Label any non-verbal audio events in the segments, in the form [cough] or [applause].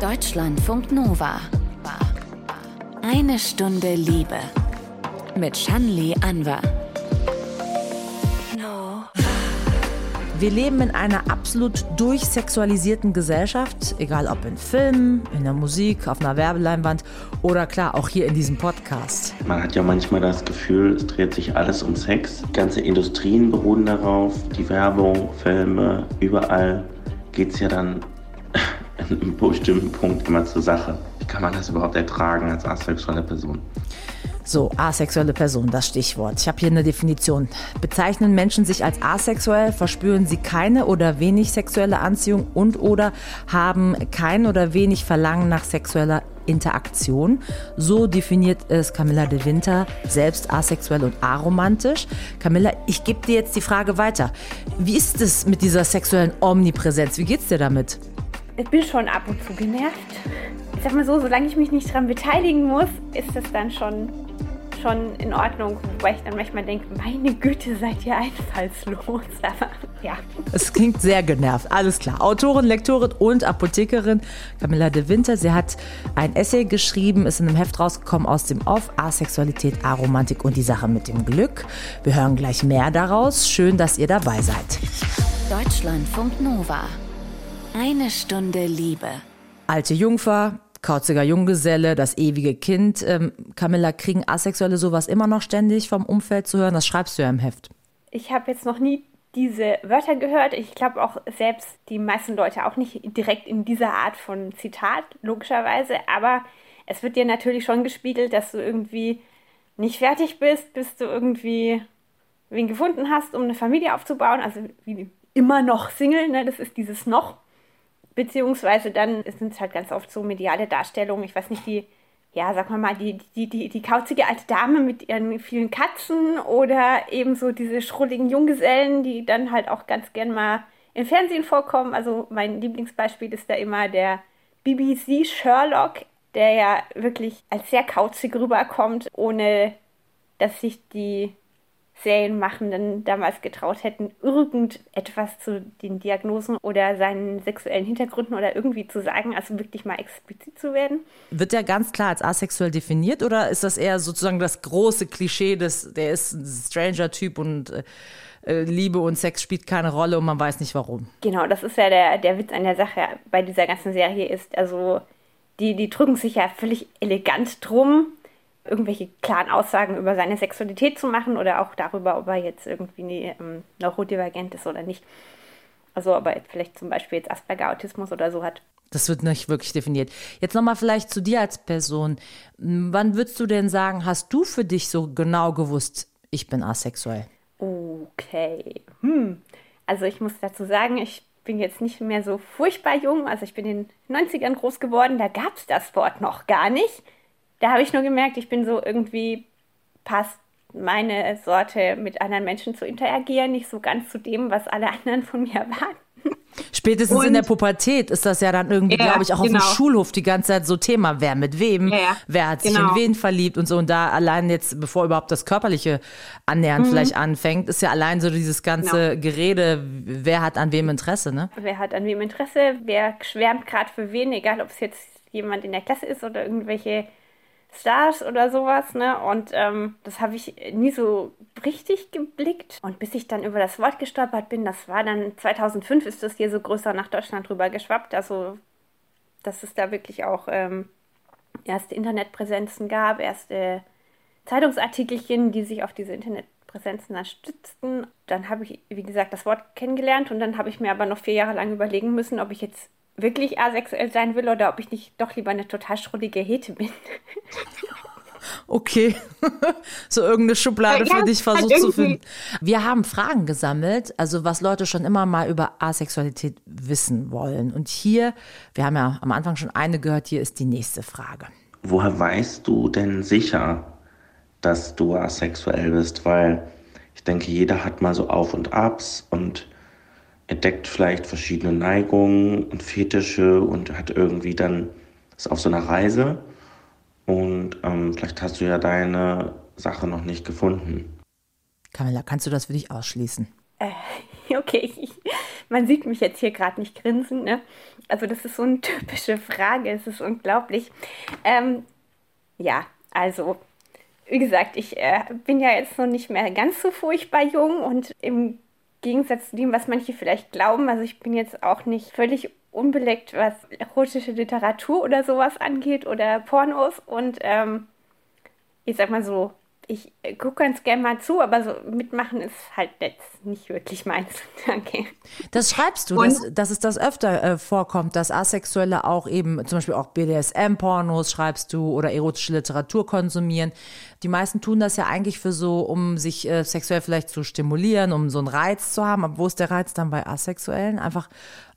Deutschlandfunk Nova. Eine Stunde Liebe. Mit Shanli Anwar. Wir leben in einer absolut durchsexualisierten Gesellschaft, egal ob in Filmen, in der Musik, auf einer Werbeleinwand oder klar auch hier in diesem Podcast. Man hat ja manchmal das Gefühl, es dreht sich alles um Sex. Ganze Industrien beruhen darauf, die Werbung, Filme, überall geht es ja dann an einem bestimmten Punkt immer zur Sache. Wie kann man das überhaupt ertragen als asexuelle Person? So, asexuelle Person, das Stichwort. Ich habe hier eine Definition. Bezeichnen Menschen sich als asexuell, verspüren sie keine oder wenig sexuelle Anziehung und oder haben kein oder wenig Verlangen nach sexueller Interaktion. So definiert es Camilla de Winter, selbst asexuell und aromantisch. Camilla, ich gebe dir jetzt die Frage weiter. Wie ist es mit dieser sexuellen Omnipräsenz? Wie geht's dir damit? Ich bin schon ab und zu genervt. Ich sag mal so, solange ich mich nicht daran beteiligen muss, ist das dann schon schon in Ordnung, wobei ich dann manchmal denke, meine Güte, seid ihr einfallslos. [laughs] Aber ja. Es klingt sehr genervt, alles klar. Autorin, Lektorin und Apothekerin Camilla de Winter. Sie hat ein Essay geschrieben, ist in einem Heft rausgekommen aus dem Off, Asexualität, Aromantik und die Sache mit dem Glück. Wir hören gleich mehr daraus. Schön, dass ihr dabei seid. Deutschlandfunk Nova. Eine Stunde Liebe. Alte Jungfer, Kauziger Junggeselle, das ewige Kind. Ähm, Camilla, kriegen Asexuelle sowas immer noch ständig vom Umfeld zu hören? Das schreibst du ja im Heft. Ich habe jetzt noch nie diese Wörter gehört. Ich glaube auch selbst die meisten Leute auch nicht direkt in dieser Art von Zitat, logischerweise. Aber es wird dir natürlich schon gespiegelt, dass du irgendwie nicht fertig bist, bis du irgendwie wen gefunden hast, um eine Familie aufzubauen. Also wie immer noch Single, ne? das ist dieses noch. Beziehungsweise dann sind es halt ganz oft so mediale Darstellungen. Ich weiß nicht, die, ja, sag mal mal, die, die, die, die kauzige alte Dame mit ihren vielen Katzen oder eben so diese schrulligen Junggesellen, die dann halt auch ganz gern mal im Fernsehen vorkommen. Also mein Lieblingsbeispiel ist da immer der BBC Sherlock, der ja wirklich als sehr kauzig rüberkommt, ohne dass sich die Serienmachenden damals getraut hätten, irgendetwas zu den Diagnosen oder seinen sexuellen Hintergründen oder irgendwie zu sagen, also wirklich mal explizit zu werden. Wird er ganz klar als asexuell definiert oder ist das eher sozusagen das große Klischee, des, der ist ein Stranger-Typ und äh, äh, Liebe und Sex spielt keine Rolle und man weiß nicht warum? Genau, das ist ja der, der Witz an der Sache bei dieser ganzen Serie ist, also die, die drücken sich ja völlig elegant drum, irgendwelche klaren Aussagen über seine Sexualität zu machen oder auch darüber, ob er jetzt irgendwie ähm, neurodivergent ist oder nicht. Also ob er vielleicht zum Beispiel jetzt Asperger-Autismus oder so hat. Das wird nicht wirklich definiert. Jetzt nochmal vielleicht zu dir als Person. Wann würdest du denn sagen, hast du für dich so genau gewusst, ich bin asexuell? Okay. Hm. Also ich muss dazu sagen, ich bin jetzt nicht mehr so furchtbar jung. Also ich bin in den 90ern groß geworden, da gab es das Wort noch gar nicht da habe ich nur gemerkt, ich bin so irgendwie, passt meine Sorte mit anderen Menschen zu interagieren, nicht so ganz zu dem, was alle [laughs] anderen von mir erwarten. Spätestens und, in der Pubertät ist das ja dann irgendwie, ja, glaube ich, auch genau. auf dem genau. Schulhof die ganze Zeit so Thema, wer mit wem, ja, wer hat sich genau. in wen verliebt und so. Und da allein jetzt, bevor überhaupt das körperliche Annähern mhm. vielleicht anfängt, ist ja allein so dieses ganze genau. Gerede, wer hat an wem Interesse, ne? Wer hat an wem Interesse, wer schwärmt gerade für wen, egal ob es jetzt jemand in der Klasse ist oder irgendwelche Stars oder sowas, ne? Und ähm, das habe ich nie so richtig geblickt. Und bis ich dann über das Wort gestolpert bin, das war dann 2005, ist das hier so größer nach Deutschland rüber geschwappt. Also, dass es da wirklich auch ähm, erste Internetpräsenzen gab, erste Zeitungsartikelchen, die sich auf diese Internetpräsenzen dann stützten. Dann habe ich, wie gesagt, das Wort kennengelernt und dann habe ich mir aber noch vier Jahre lang überlegen müssen, ob ich jetzt wirklich asexuell sein will oder ob ich nicht doch lieber eine total schrullige Hete bin. [laughs] Okay, [laughs] so irgendeine Schublade ja, für dich versucht halt zu finden. Wir haben Fragen gesammelt, also was Leute schon immer mal über Asexualität wissen wollen. Und hier, wir haben ja am Anfang schon eine gehört, hier ist die nächste Frage. Woher weißt du denn sicher, dass du asexuell bist? Weil ich denke, jeder hat mal so Auf und Abs und entdeckt vielleicht verschiedene Neigungen und Fetische und hat irgendwie dann ist auf so einer Reise und ähm, vielleicht hast du ja deine Sache noch nicht gefunden. Camilla, kannst du das für dich ausschließen? Äh, [laughs] okay, ich, man sieht mich jetzt hier gerade nicht grinsen. Ne? Also das ist so eine typische Frage, es ist unglaublich. Ähm, ja, also wie gesagt, ich äh, bin ja jetzt noch nicht mehr ganz so furchtbar jung und im Gegensatz zu dem, was manche vielleicht glauben, also ich bin jetzt auch nicht völlig unbeleckt, was erotische Literatur oder sowas angeht oder Pornos. Und ähm, ich sag mal so, ich gucke ganz gerne mal zu, aber so mitmachen ist halt jetzt nicht wirklich meins. [laughs] Danke. Das schreibst du, dass, dass, es das öfter äh, vorkommt, dass Asexuelle auch eben, zum Beispiel auch BDSM-Pornos schreibst du oder erotische Literatur konsumieren. Die meisten tun das ja eigentlich für so, um sich äh, sexuell vielleicht zu stimulieren, um so einen Reiz zu haben. Aber wo ist der Reiz dann bei Asexuellen? Einfach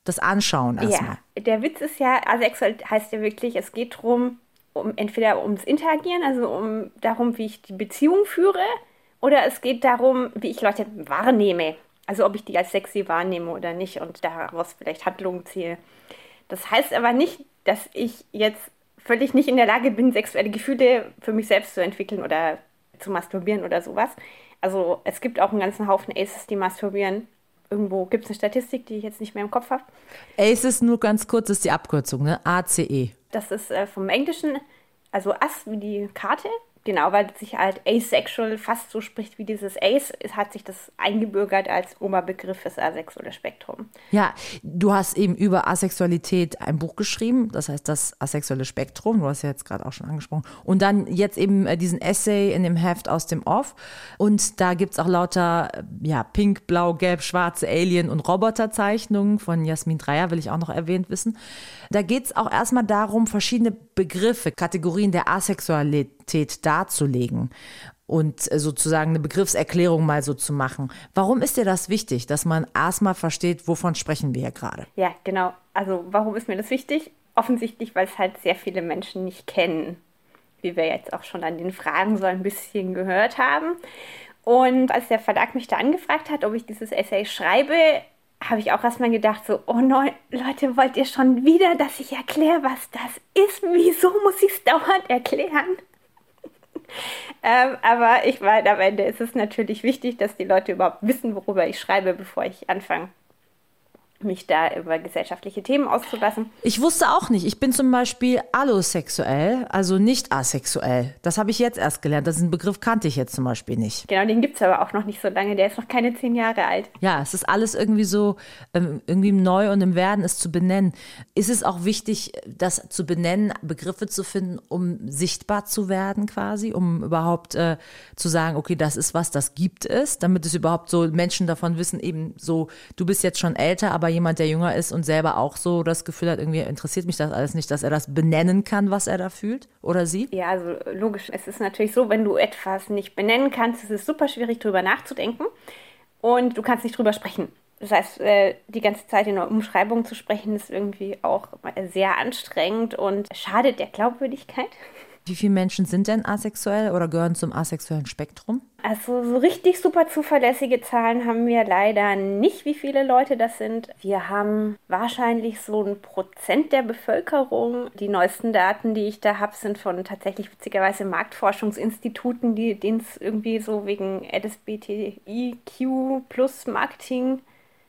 das Anschauen erstmal. Ja, der Witz ist ja, asexuell heißt ja wirklich, es geht darum, um entweder ums Interagieren, also um darum, wie ich die Beziehung führe, oder es geht darum, wie ich Leute wahrnehme. Also ob ich die als sexy wahrnehme oder nicht und daraus vielleicht Handlungen ziehe. Das heißt aber nicht, dass ich jetzt völlig nicht in der Lage bin, sexuelle Gefühle für mich selbst zu entwickeln oder zu masturbieren oder sowas. Also es gibt auch einen ganzen Haufen Aces, die masturbieren. Irgendwo gibt es eine Statistik, die ich jetzt nicht mehr im Kopf habe. Aces nur ganz kurz ist die Abkürzung, ne? ACE. Das ist äh, vom Englischen, also Ass wie die Karte Genau, weil sich halt asexual fast so spricht wie dieses Ace, hat sich das eingebürgert als Oberbegriff fürs asexuelle Spektrum. Ja, du hast eben über Asexualität ein Buch geschrieben, das heißt das asexuelle Spektrum, du hast ja jetzt gerade auch schon angesprochen. Und dann jetzt eben äh, diesen Essay in dem Heft aus dem Off. Und da gibt es auch lauter äh, ja, pink, blau, gelb, schwarze Alien- und Roboterzeichnungen von Jasmin Dreier, will ich auch noch erwähnt wissen. Da geht es auch erstmal darum, verschiedene Begriffe, Kategorien der Asexualität darzulegen und sozusagen eine Begriffserklärung mal so zu machen. Warum ist dir das wichtig, dass man erstmal versteht, wovon sprechen wir hier gerade? Ja, genau. Also warum ist mir das wichtig? Offensichtlich, weil es halt sehr viele Menschen nicht kennen, wie wir jetzt auch schon an den Fragen so ein bisschen gehört haben. Und als der Verlag mich da angefragt hat, ob ich dieses Essay schreibe, habe ich auch erstmal gedacht, so, oh nein, Leute, wollt ihr schon wieder, dass ich erkläre, was das ist? Wieso muss ich es dauernd erklären? Ähm, aber ich meine, am Ende ist es natürlich wichtig, dass die Leute überhaupt wissen, worüber ich schreibe, bevor ich anfange mich da über gesellschaftliche Themen auszulassen. Ich wusste auch nicht. Ich bin zum Beispiel allosexuell, also nicht asexuell. Das habe ich jetzt erst gelernt. Das ist ein Begriff, kannte ich jetzt zum Beispiel nicht. Genau, den gibt es aber auch noch nicht so lange. Der ist noch keine zehn Jahre alt. Ja, es ist alles irgendwie so, ähm, irgendwie neu und im Werden, es zu benennen. Ist es auch wichtig, das zu benennen, Begriffe zu finden, um sichtbar zu werden quasi, um überhaupt äh, zu sagen, okay, das ist was, das gibt es, damit es überhaupt so Menschen davon wissen, eben so, du bist jetzt schon älter, aber jemand, der jünger ist und selber auch so das Gefühl hat, irgendwie interessiert mich das alles nicht, dass er das benennen kann, was er da fühlt oder sie? Ja, also logisch. Es ist natürlich so, wenn du etwas nicht benennen kannst, ist es super schwierig, drüber nachzudenken und du kannst nicht drüber sprechen. Das heißt, äh, die ganze Zeit in einer Umschreibung zu sprechen, ist irgendwie auch sehr anstrengend und schadet der Glaubwürdigkeit. [laughs] Wie viele Menschen sind denn asexuell oder gehören zum asexuellen Spektrum? Also so richtig super zuverlässige Zahlen haben wir leider nicht, wie viele Leute das sind. Wir haben wahrscheinlich so ein Prozent der Bevölkerung. Die neuesten Daten, die ich da habe, sind von tatsächlich witzigerweise Marktforschungsinstituten, die es irgendwie so wegen LSBTIQ plus Marketing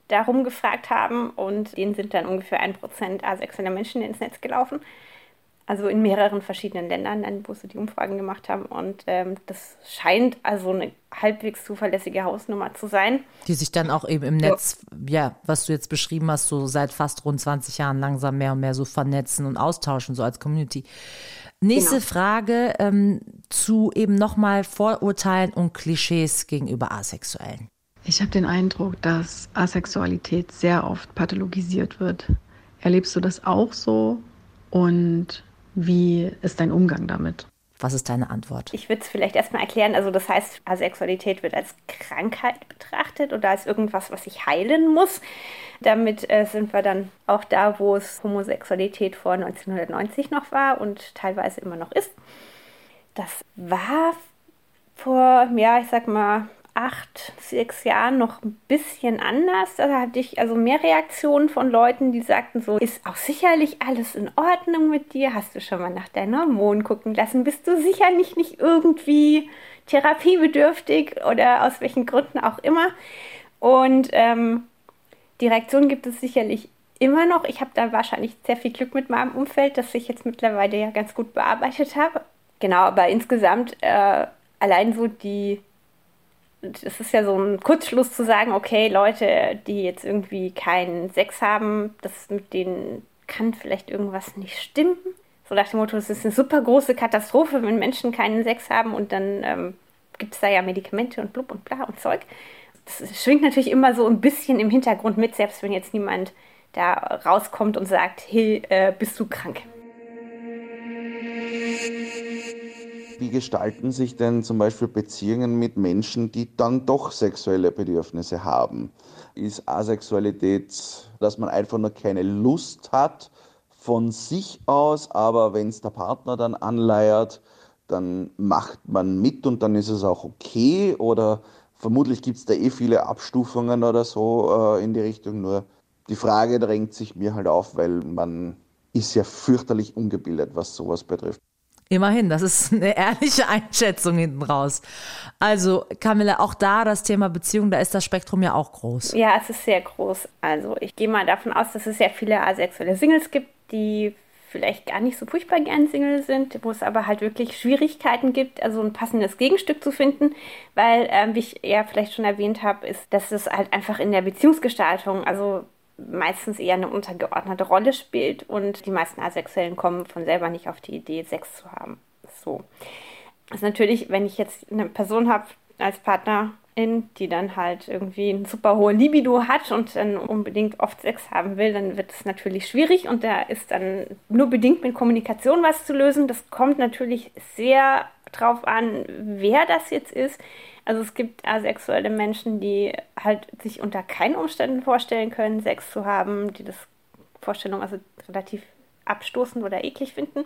darum gefragt haben und denen sind dann ungefähr ein Prozent asexuelle Menschen ins Netz gelaufen also in mehreren verschiedenen Ländern, dann, wo sie die Umfragen gemacht haben. Und ähm, das scheint also eine halbwegs zuverlässige Hausnummer zu sein. Die sich dann auch eben im Netz, ja. ja, was du jetzt beschrieben hast, so seit fast rund 20 Jahren langsam mehr und mehr so vernetzen und austauschen, so als Community. Nächste genau. Frage ähm, zu eben nochmal Vorurteilen und Klischees gegenüber Asexuellen. Ich habe den Eindruck, dass Asexualität sehr oft pathologisiert wird. Erlebst du das auch so? Und wie ist dein Umgang damit? Was ist deine Antwort? Ich würde es vielleicht erstmal erklären. Also das heißt, Asexualität wird als Krankheit betrachtet oder als irgendwas, was ich heilen muss. Damit äh, sind wir dann auch da, wo es Homosexualität vor 1990 noch war und teilweise immer noch ist. Das war vor, ja, ich sag mal, acht, sechs Jahren noch ein bisschen anders. Da hatte ich also mehr Reaktionen von Leuten, die sagten so, ist auch sicherlich alles in Ordnung mit dir? Hast du schon mal nach deinen Hormonen gucken lassen? Bist du sicherlich nicht irgendwie therapiebedürftig oder aus welchen Gründen auch immer? Und ähm, Die Reaktion gibt es sicherlich immer noch. Ich habe da wahrscheinlich sehr viel Glück mit meinem Umfeld, das ich jetzt mittlerweile ja ganz gut bearbeitet habe. Genau, aber insgesamt äh, allein so die, es ist ja so ein Kurzschluss zu sagen, okay, Leute, die jetzt irgendwie keinen Sex haben, das mit denen kann vielleicht irgendwas nicht stimmen. So nach dem Motto, es ist eine super große Katastrophe, wenn Menschen keinen Sex haben und dann ähm, gibt es da ja Medikamente und blub und bla und Zeug. Das schwingt natürlich immer so ein bisschen im Hintergrund mit, selbst wenn jetzt niemand da rauskommt und sagt, hey, äh, bist du krank? Wie gestalten sich denn zum Beispiel Beziehungen mit Menschen, die dann doch sexuelle Bedürfnisse haben? Ist Asexualität, dass man einfach nur keine Lust hat von sich aus, aber wenn es der Partner dann anleiert, dann macht man mit und dann ist es auch okay? Oder vermutlich gibt es da eh viele Abstufungen oder so äh, in die Richtung, nur die Frage drängt sich mir halt auf, weil man ist ja fürchterlich ungebildet, was sowas betrifft. Immerhin, das ist eine ehrliche [laughs] Einschätzung hinten raus. Also, Camilla, auch da das Thema Beziehung, da ist das Spektrum ja auch groß. Ja, es ist sehr groß. Also, ich gehe mal davon aus, dass es sehr viele asexuelle Singles gibt, die vielleicht gar nicht so furchtbar gern Single sind, wo es aber halt wirklich Schwierigkeiten gibt, also ein passendes Gegenstück zu finden, weil, ähm, wie ich ja vielleicht schon erwähnt habe, ist, dass es halt einfach in der Beziehungsgestaltung, also meistens eher eine untergeordnete Rolle spielt und die meisten Asexuellen kommen von selber nicht auf die Idee, Sex zu haben. So. Das ist natürlich, wenn ich jetzt eine Person habe als Partnerin, die dann halt irgendwie ein super hohe Libido hat und dann unbedingt oft Sex haben will, dann wird es natürlich schwierig und da ist dann nur bedingt mit Kommunikation was zu lösen. Das kommt natürlich sehr drauf an, wer das jetzt ist. Also es gibt asexuelle Menschen, die halt sich unter keinen Umständen vorstellen können, Sex zu haben, die das Vorstellung also relativ abstoßend oder eklig finden.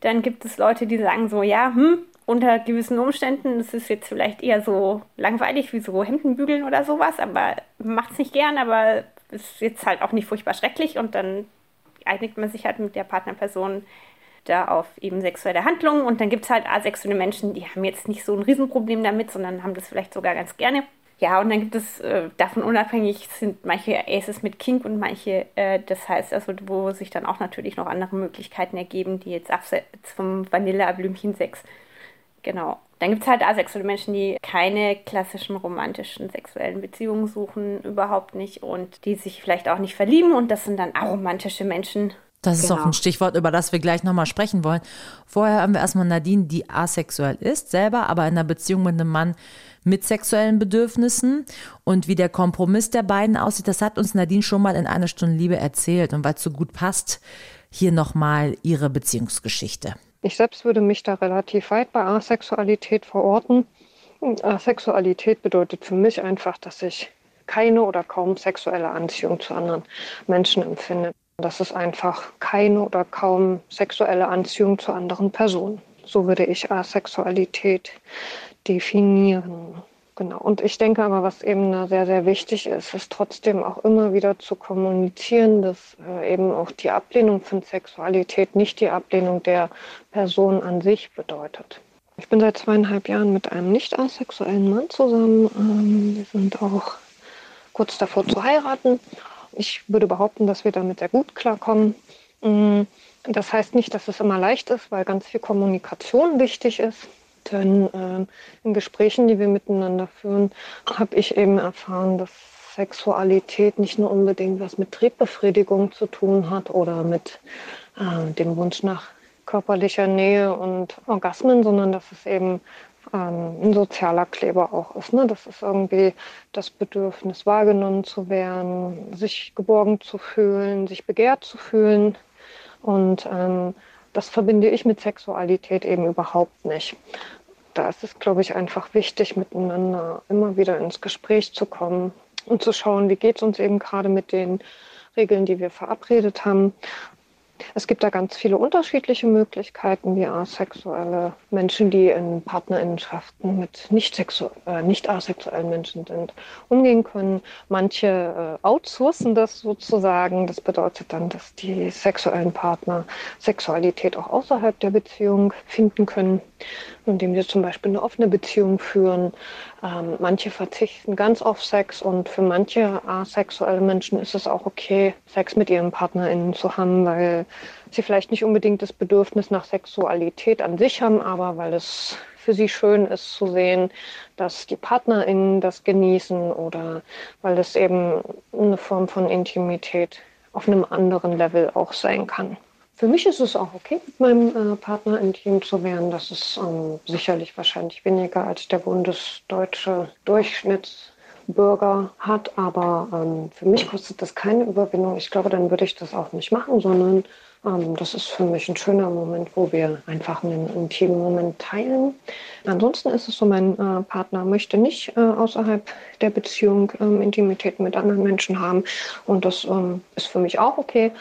Dann gibt es Leute, die sagen so, ja, hm, unter gewissen Umständen, das ist jetzt vielleicht eher so langweilig wie so Hemdenbügeln oder sowas, aber macht es nicht gern, aber ist jetzt halt auch nicht furchtbar schrecklich und dann einigt man sich halt mit der Partnerperson da auf eben sexuelle Handlungen. Und dann gibt es halt asexuelle Menschen, die haben jetzt nicht so ein Riesenproblem damit, sondern haben das vielleicht sogar ganz gerne. Ja, und dann gibt es äh, davon unabhängig sind manche Aces mit Kink und manche, äh, das heißt also, wo sich dann auch natürlich noch andere Möglichkeiten ergeben, die jetzt abseits vom Vanilleblümchen-Sex. Genau. Dann gibt es halt asexuelle Menschen, die keine klassischen romantischen sexuellen Beziehungen suchen, überhaupt nicht und die sich vielleicht auch nicht verlieben und das sind dann aromantische Menschen, das ist genau. auch ein Stichwort, über das wir gleich nochmal sprechen wollen. Vorher haben wir erstmal Nadine, die asexuell ist, selber, aber in einer Beziehung mit einem Mann mit sexuellen Bedürfnissen. Und wie der Kompromiss der beiden aussieht, das hat uns Nadine schon mal in einer Stunde Liebe erzählt. Und weil es so gut passt, hier nochmal ihre Beziehungsgeschichte. Ich selbst würde mich da relativ weit bei Asexualität verorten. Asexualität bedeutet für mich einfach, dass ich keine oder kaum sexuelle Anziehung zu anderen Menschen empfinde. Das ist einfach keine oder kaum sexuelle Anziehung zu anderen Personen. So würde ich Asexualität definieren. Genau. Und ich denke aber, was eben sehr, sehr wichtig ist, ist trotzdem auch immer wieder zu kommunizieren, dass äh, eben auch die Ablehnung von Sexualität nicht die Ablehnung der Person an sich bedeutet. Ich bin seit zweieinhalb Jahren mit einem nicht asexuellen Mann zusammen. Ähm, wir sind auch kurz davor zu heiraten ich würde behaupten, dass wir damit sehr gut klarkommen. Mm, das heißt nicht, dass es immer leicht ist, weil ganz viel Kommunikation wichtig ist. Denn äh, in Gesprächen, die wir miteinander führen, habe ich eben erfahren, dass Sexualität nicht nur unbedingt was mit Triebbefriedigung zu tun hat oder mit äh, dem Wunsch nach körperlicher Nähe und Orgasmen, sondern dass es eben ähm, ein sozialer Kleber auch ist. Ne? Das ist irgendwie das Bedürfnis, wahrgenommen zu werden, sich geborgen zu fühlen, sich begehrt zu fühlen. Und ähm, das verbinde ich mit Sexualität eben überhaupt nicht. Da ist es, glaube ich, einfach wichtig, miteinander immer wieder ins Gespräch zu kommen und zu schauen, wie geht es uns eben gerade mit den Regeln, die wir verabredet haben Es gibt da ganz viele unterschiedliche Möglichkeiten, wie asexuelle Menschen, die in Partnerinnenschaften mit nicht, äh, nicht asexuellen Menschen sind, umgehen können. Manche äh, outsourcen das sozusagen. Das bedeutet dann, dass die sexuellen Partner Sexualität auch außerhalb der Beziehung finden können, indem sie zum Beispiel eine offene Beziehung führen. Ähm, manche verzichten ganz auf Sex und für manche asexuelle Menschen ist es auch okay, Sex mit ihren PartnerInnen zu haben, weil sie vielleicht nicht unbedingt das Bedürfnis nach Sexualität an sich haben, aber weil es für sie schön ist zu sehen, dass die PartnerInnen das genießen oder weil es eben eine Form von Intimität auf einem anderen Level auch sein kann. Für mich ist es auch okay, mit meinem äh, Partner intim zu werden. Das ist ähm, sicherlich wahrscheinlich weniger als der bundesdeutsche Durchschnittsbürger hat, aber ähm, für mich kostet das keine Überwindung. Ich glaube, dann würde ich das auch nicht machen, sondern das ist für mich ein schöner Moment, wo wir einfach einen intimen Moment teilen. Ansonsten ist es so, mein äh, Partner möchte nicht äh, außerhalb der Beziehung ähm, Intimität mit anderen Menschen haben. Und das ähm, ist für mich auch okay.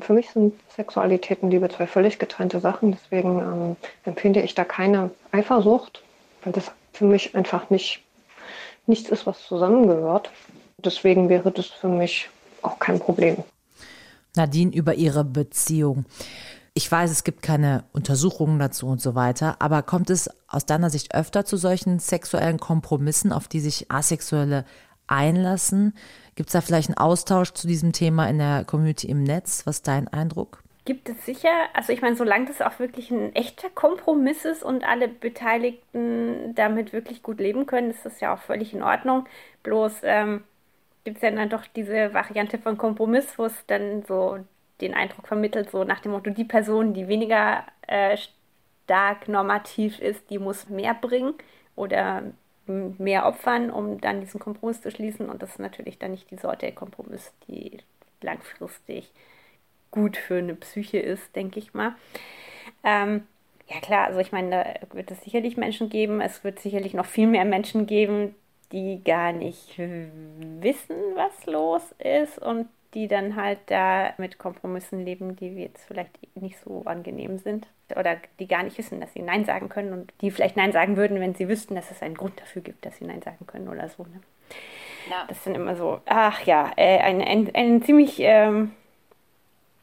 für mich sind Sexualität und Liebe zwei völlig getrennte Sachen. Deswegen empfinde ich da keine Eifersucht, weil das für mich einfach nicht nichts ist, was zusammengehört. Deswegen wäre das für mich auch kein Problem. Nadine über ihre Beziehung. Ich weiß, es gibt keine Untersuchungen dazu und so weiter, aber kommt es aus deiner Sicht öfter zu solchen sexuellen Kompromissen, auf die sich Asexuelle einlassen? Gibt es da vielleicht einen Austausch zu diesem Thema in der Community im Netz? Was ist dein Eindruck? Gibt es sicher. Also ich meine, solange das auch wirklich ein echter Kompromiss ist und alle Beteiligten damit wirklich gut leben können, ist das ja auch völlig in Ordnung. Bloß ähm, gibt es ja dann doch diese Variante von Kompromiss, wo es dann so den Eindruck vermittelt, so nach dem Motto, die Person, die weniger äh, stark normativ ist, die muss mehr bringen oder mehr opfern, um dann diesen Kompromiss zu schließen. Und das ist natürlich dann nicht die Sorte Kompromiss, die langfristig gut für eine Psyche ist, denke ich mal. Ähm, ja klar, also ich meine, da wird es sicherlich Menschen geben, es wird sicherlich noch viel mehr Menschen geben, die gar nicht wissen, was los ist und die dann halt da mit Kompromissen leben, die jetzt vielleicht nicht so angenehm sind. Oder die gar nicht wissen, dass sie Nein sagen können und die vielleicht Nein sagen würden, wenn sie wüssten, dass es einen Grund dafür gibt, dass sie Nein sagen können oder so. Ne? Ja. Das sind immer so, ach ja, äh, ein, ein, ein ziemlich, ähm,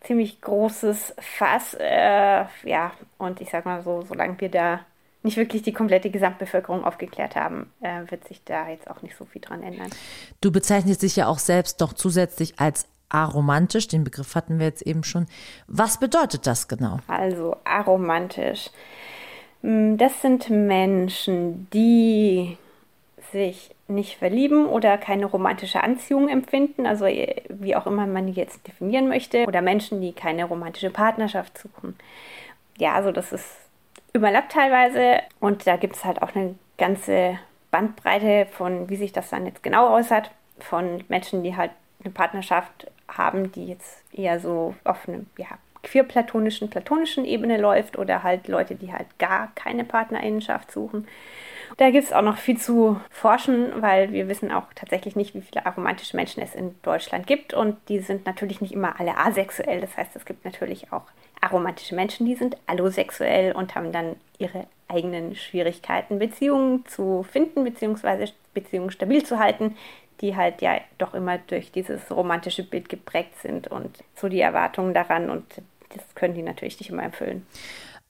ziemlich großes Fass. Äh, ja, und ich sag mal so, solange wir da nicht wirklich die komplette Gesamtbevölkerung aufgeklärt haben, äh, wird sich da jetzt auch nicht so viel dran ändern. Du bezeichnest dich ja auch selbst doch zusätzlich als aromantisch, den Begriff hatten wir jetzt eben schon. Was bedeutet das genau? Also aromantisch. Hm, das sind Menschen, die sich nicht verlieben oder keine romantische Anziehung empfinden, also äh, wie auch immer man die jetzt definieren möchte, oder Menschen, die keine romantische Partnerschaft suchen. Ja, also das ist überlappt teilweise und da gibt es halt auch eine ganze Bandbreite von, wie sich das dann jetzt genau äußert, von Menschen, die halt eine Partnerschaft haben, die jetzt eher so auf einer ja, queer-platonischen, platonischen Ebene läuft oder halt Leute, die halt gar keine Partnerinnenschaft suchen. Da gibt es auch noch viel zu forschen, weil wir wissen auch tatsächlich nicht, wie viele aromantische Menschen es in Deutschland gibt und die sind natürlich nicht immer alle asexuell. Das heißt, es gibt natürlich auch aromantische Menschen, die sind allosexuell und haben dann ihre eigenen Schwierigkeiten, Beziehungen zu finden, beziehungsweise Beziehungen stabil zu halten, die halt ja doch immer durch dieses romantische Bild geprägt sind und so die Erwartungen daran und das können die natürlich nicht immer erfüllen.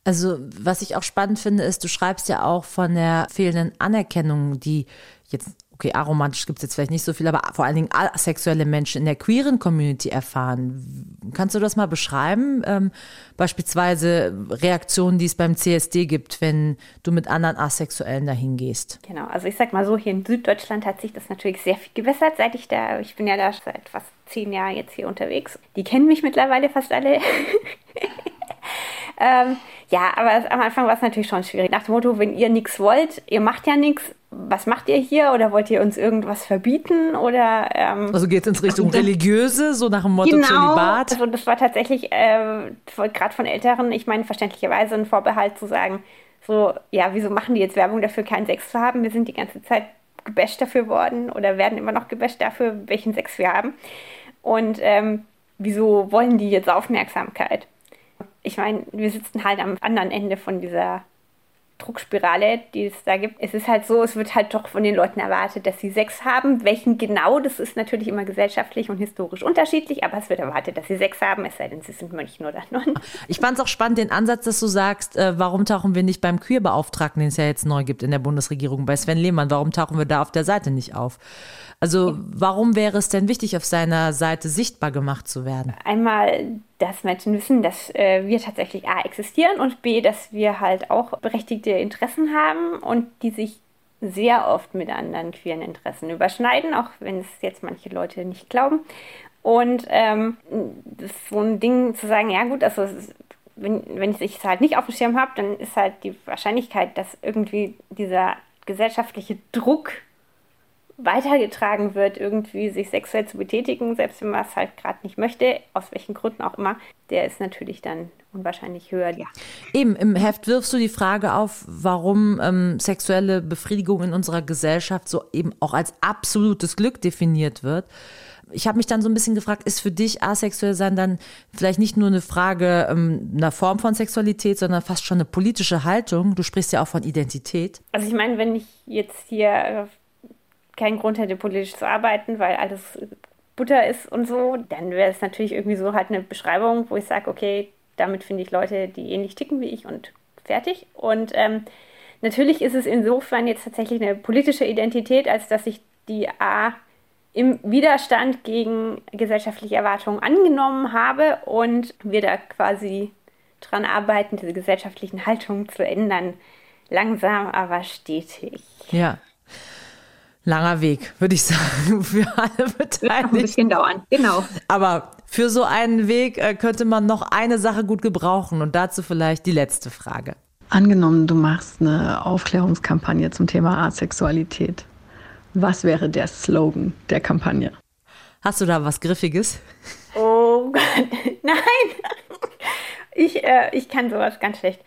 Also, was ich auch spannend finde, ist, du schreibst ja auch von der fehlenden Anerkennung, die jetzt okay, aromantisch gibt es jetzt vielleicht nicht so viel, aber vor allen Dingen asexuelle Menschen in der queeren Community erfahren. Kannst du das mal beschreiben? Ähm, beispielsweise Reaktionen, die es beim CSD gibt, wenn du mit anderen Asexuellen dahin gehst. Genau, also ich sag mal so, hier in Süddeutschland hat sich das natürlich sehr viel gewässert, seit ich da, ich bin ja da seit fast zehn Jahren jetzt hier unterwegs. Die kennen mich mittlerweile fast alle. [laughs] ähm, ja, aber am Anfang war es natürlich schon schwierig. Nach dem Motto, wenn ihr nichts wollt, ihr macht ja nichts, was macht ihr hier? Oder wollt ihr uns irgendwas verbieten? Oder ähm, also geht es in Richtung religiöse so nach dem Motto genau, Zölibat? Also das war tatsächlich äh, gerade von Älteren ich meine verständlicherweise ein Vorbehalt zu sagen so ja wieso machen die jetzt Werbung dafür keinen Sex zu haben? Wir sind die ganze Zeit gebasht dafür worden oder werden immer noch gebasht dafür welchen Sex wir haben. Und ähm, wieso wollen die jetzt Aufmerksamkeit ich meine, wir sitzen halt am anderen Ende von dieser Druckspirale, die es da gibt. Es ist halt so, es wird halt doch von den Leuten erwartet, dass sie Sex haben. Welchen genau, das ist natürlich immer gesellschaftlich und historisch unterschiedlich, aber es wird erwartet, dass sie Sex haben, es sei denn, sie sind Mönchen oder Nonnen. Ich fand es auch spannend, den Ansatz, dass du sagst, äh, warum tauchen wir nicht beim Queerbeauftragten, den es ja jetzt neu gibt in der Bundesregierung, bei Sven Lehmann, warum tauchen wir da auf der Seite nicht auf? Also warum wäre es denn wichtig, auf seiner Seite sichtbar gemacht zu werden? Einmal, dass Menschen wissen, dass äh, wir tatsächlich A existieren und B, dass wir halt auch berechtigte Interessen haben und die sich sehr oft mit anderen queeren Interessen überschneiden, auch wenn es jetzt manche Leute nicht glauben. Und ähm, so ein Ding zu sagen, ja gut, also wenn, wenn ich es halt nicht auf dem Schirm habe, dann ist halt die Wahrscheinlichkeit, dass irgendwie dieser gesellschaftliche Druck weitergetragen wird, irgendwie sich sexuell zu betätigen, selbst wenn man es halt gerade nicht möchte, aus welchen Gründen auch immer, der ist natürlich dann unwahrscheinlich höher. Ja. Eben, im Heft wirfst du die Frage auf, warum ähm, sexuelle Befriedigung in unserer Gesellschaft so eben auch als absolutes Glück definiert wird. Ich habe mich dann so ein bisschen gefragt, ist für dich asexuell sein dann vielleicht nicht nur eine Frage ähm, einer Form von Sexualität, sondern fast schon eine politische Haltung? Du sprichst ja auch von Identität. Also ich meine, wenn ich jetzt hier keinen Grund hätte, politisch zu arbeiten, weil alles Butter ist und so, dann wäre es natürlich irgendwie so halt eine Beschreibung, wo ich sage, okay, damit finde ich Leute, die ähnlich ticken wie ich und fertig. Und ähm, natürlich ist es insofern jetzt tatsächlich eine politische Identität, als dass ich die A im Widerstand gegen gesellschaftliche Erwartungen angenommen habe und wir da quasi dran arbeiten, diese gesellschaftlichen Haltungen zu ändern. Langsam, aber stetig. Ja, langer Weg, würde ich [laughs] sagen, für alle Beteiligten. Wird noch ein bisschen dauern, genau. Aber für so einen Weg äh, könnte man noch eine Sache gut gebrauchen und dazu vielleicht die letzte Frage. Angenommen, du machst eine Aufklärungskampagne zum Thema Asexualität. Was wäre der Slogan der Kampagne? Hast du da was Griffiges? Oh Gott, [laughs] nein. Ich, äh, ich kann sowas ganz schlecht.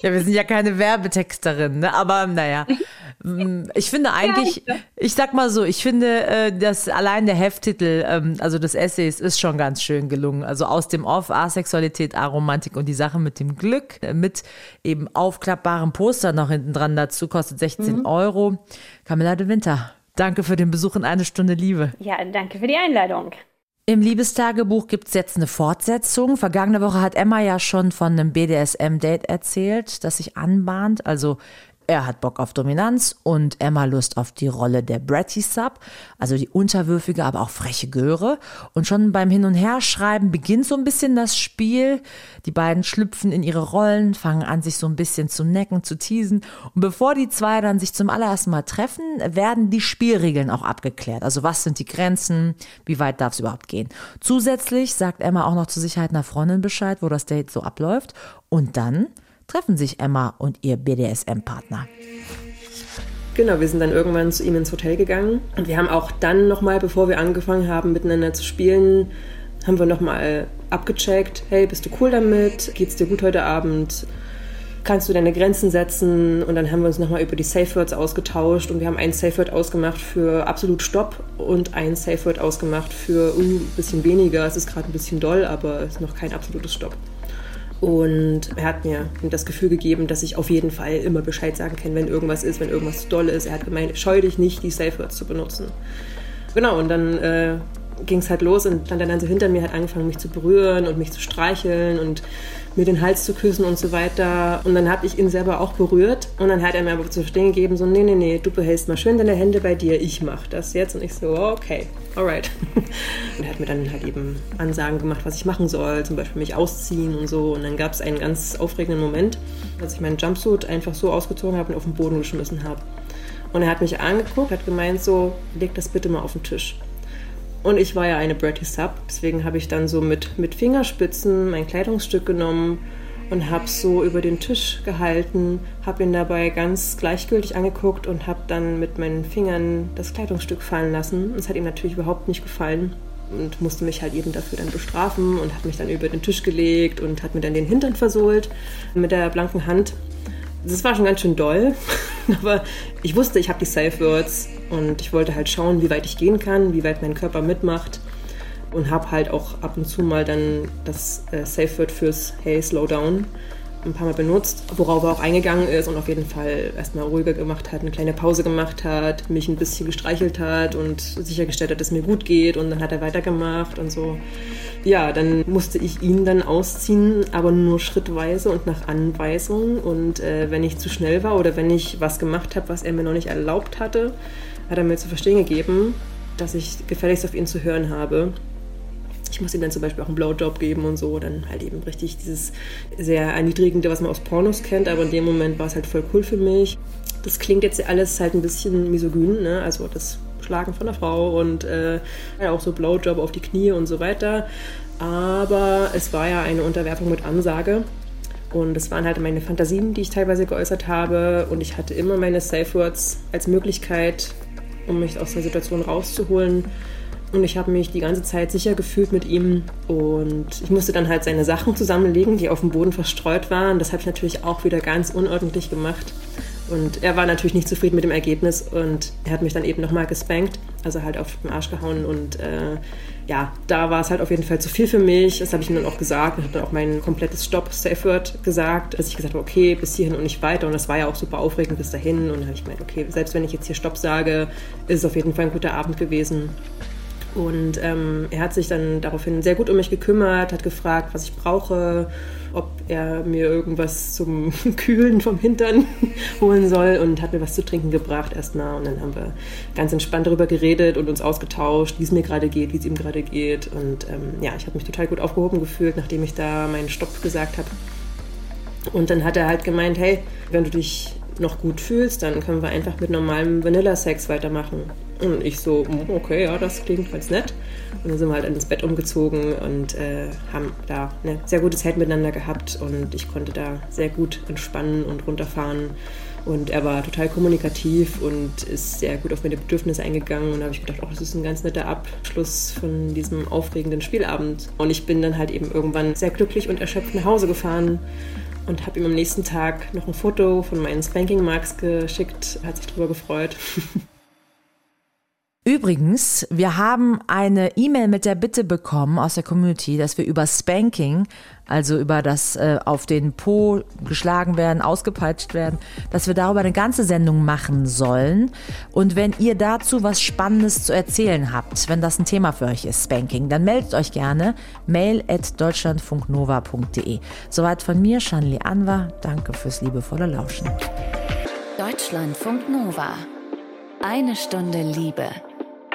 Ja, wir sind ja keine Werbetexterin, ne? aber naja. [laughs] Mm, ich finde eigentlich, ich sag mal so, ich finde, äh, dass allein der Hefttitel, ähm, also des Essays, ist schon ganz schön gelungen. Also aus dem Off, Asexualität, Aromantik und die Sache mit dem Glück, äh, mit eben aufklappbaren Poster noch hinten dran dazu, kostet 16 mhm. Euro. Camilla de Winter, danke für den Besuch in eine Stunde Liebe. Ja, danke für die Einladung. Im Liebestagebuch gibt es jetzt eine Fortsetzung. Vergangene Woche hat Emma ja schon von einem BDSM-Date erzählt, das sich anbahnt. Also er hat Bock auf Dominanz und Emma Lust auf die Rolle der Bratty Sub, also die unterwürfige, aber auch freche Göre. Und schon beim Hin- und Herschreiben beginnt so ein bisschen das Spiel. Die beiden schlüpfen in ihre Rollen, fangen an, sich so ein bisschen zu necken, zu teasen. Und bevor die zwei dann sich zum allerersten Mal treffen, werden die Spielregeln auch abgeklärt. Also was sind die Grenzen? Wie weit darf es überhaupt gehen? Zusätzlich sagt Emma auch noch zur Sicherheit einer Freundin Bescheid, wo das Date so abläuft. Und dann treffen sich Emma und ihr BDSM-Partner. Genau, wir sind dann irgendwann zu ihm ins Hotel gegangen und wir haben auch dann nochmal, bevor wir angefangen haben, miteinander zu spielen, haben wir nochmal abgecheckt, hey, bist du cool damit? Geht's dir gut heute Abend? Kannst du deine Grenzen setzen? Und dann haben wir uns nochmal über die Safe Words ausgetauscht und wir haben ein Safe Word ausgemacht für absolut Stopp und ein Safe Word ausgemacht für uh, ein bisschen weniger. Es ist gerade ein bisschen doll, aber es ist noch kein absolutes Stopp. Und er hat mir das Gefühl gegeben, dass ich auf jeden Fall immer Bescheid sagen kann, wenn irgendwas ist, wenn irgendwas doll ist. Er hat gemeint, scheu dich nicht, die Safe Words zu benutzen. Genau, und dann äh, ging es halt los und dann der Nase hinter mir hat angefangen, mich zu berühren und mich zu streicheln und mir den Hals zu küssen und so weiter. Und dann habe ich ihn selber auch berührt und dann hat er mir aber zu verstehen gegeben, so, nee, nee, nee, du behältst mal schön deine Hände bei dir, ich mach das jetzt. Und ich so, okay, alright. [laughs] Und er hat mir dann halt eben Ansagen gemacht, was ich machen soll, zum Beispiel mich ausziehen und so. Und dann gab es einen ganz aufregenden Moment, als ich meinen Jumpsuit einfach so ausgezogen habe und auf den Boden geschmissen habe. Und er hat mich angeguckt, hat gemeint so, leg das bitte mal auf den Tisch. Und ich war ja eine Bratty Sub, deswegen habe ich dann so mit, mit Fingerspitzen mein Kleidungsstück genommen und habe so über den Tisch gehalten, habe ihn dabei ganz gleichgültig angeguckt und habe dann mit meinen Fingern das Kleidungsstück fallen lassen. Es hat ihm natürlich überhaupt nicht gefallen und musste mich halt eben dafür dann bestrafen und hat mich dann über den Tisch gelegt und hat mir dann den Hintern versohlt mit der blanken Hand. Das war schon ganz schön doll, [laughs] aber ich wusste, ich habe die Safe Words und ich wollte halt schauen, wie weit ich gehen kann, wie weit mein Körper mitmacht. und habe halt auch ab und zu mal dann das äh, Safe Word fürs Hey, Slow Down ein paar Mal benutzt, worauf er auch eingegangen ist und auf jeden Fall erstmal ruhiger gemacht hat, eine kleine Pause gemacht hat, mich ein bisschen gestreichelt hat und sichergestellt hat, dass es mir gut geht und dann hat er weitergemacht und so. Ja, dann musste ich ihn dann ausziehen, aber nur schrittweise und nach Anweisung und äh, wenn ich zu schnell war oder wenn ich was gemacht habe, was er mir noch nicht erlaubt hatte, hat er mir zu verstehen gegeben, dass ich gefälligst auf ihn zu hören habe ich muss ihm dann zum Beispiel auch einen Blowjob geben und so, dann halt eben richtig dieses sehr erniedrigende, was man aus Pornos kennt, aber in dem Moment war es halt voll cool für mich. Das klingt jetzt alles halt ein bisschen misogyn, ne? also das Schlagen von der Frau und äh, auch so Blowjob auf die Knie und so weiter. Aber es war ja eine Unterwerfung mit Ansage. Und es waren halt meine Fantasien, die ich teilweise geäußert habe. Und ich hatte immer meine Safe Words als Möglichkeit, um mich aus der Situation rauszuholen. Und ich habe mich die ganze Zeit sicher gefühlt mit ihm. Und ich musste dann halt seine Sachen zusammenlegen, die auf dem Boden verstreut waren. Das habe ich natürlich auch wieder ganz unordentlich gemacht. Und er war natürlich nicht zufrieden mit dem Ergebnis und er hat mich dann eben nochmal gespankt, also halt auf den Arsch gehauen. Und äh, ja, da war es halt auf jeden Fall zu viel für mich. Das habe ich ihm dann auch gesagt. Ich habe dann auch mein komplettes Stop-Safe-Word gesagt, dass ich gesagt habe, okay, bis hierhin und nicht weiter. Und das war ja auch super aufregend bis dahin. Und dann habe ich gemeint, okay, selbst wenn ich jetzt hier Stopp sage, ist es auf jeden Fall ein guter Abend gewesen. Und ähm, er hat sich dann daraufhin sehr gut um mich gekümmert, hat gefragt, was ich brauche, ob er mir irgendwas zum [laughs] Kühlen vom Hintern [laughs] holen soll und hat mir was zu trinken gebracht erstmal. Und dann haben wir ganz entspannt darüber geredet und uns ausgetauscht, wie es mir gerade geht, wie es ihm gerade geht. Und ähm, ja, ich habe mich total gut aufgehoben gefühlt, nachdem ich da meinen Stopp gesagt habe. Und dann hat er halt gemeint, hey, wenn du dich noch gut fühlst, dann können wir einfach mit normalem Vanilla-Sex weitermachen. Und ich so, hm, okay, ja, das klingt ganz nett. Und dann sind wir halt ins Bett umgezogen und äh, haben da eine sehr gute Zeit miteinander gehabt und ich konnte da sehr gut entspannen und runterfahren. Und er war total kommunikativ und ist sehr gut auf meine Bedürfnisse eingegangen. Und da habe ich gedacht, oh, das ist ein ganz netter Abschluss von diesem aufregenden Spielabend. Und ich bin dann halt eben irgendwann sehr glücklich und erschöpft nach Hause gefahren und habe ihm am nächsten Tag noch ein Foto von meinen Spanking Marks geschickt. Hat sich darüber gefreut. [laughs] Übrigens, wir haben eine E-Mail mit der Bitte bekommen aus der Community, dass wir über Spanking, also über das äh, auf den Po geschlagen werden, ausgepeitscht werden, dass wir darüber eine ganze Sendung machen sollen. Und wenn ihr dazu was Spannendes zu erzählen habt, wenn das ein Thema für euch ist, Spanking, dann meldet euch gerne mail at deutschlandfunknova.de. Soweit von mir, Shanli Anwar. Danke fürs liebevolle Lauschen. Deutschlandfunk Nova. Eine Stunde Liebe.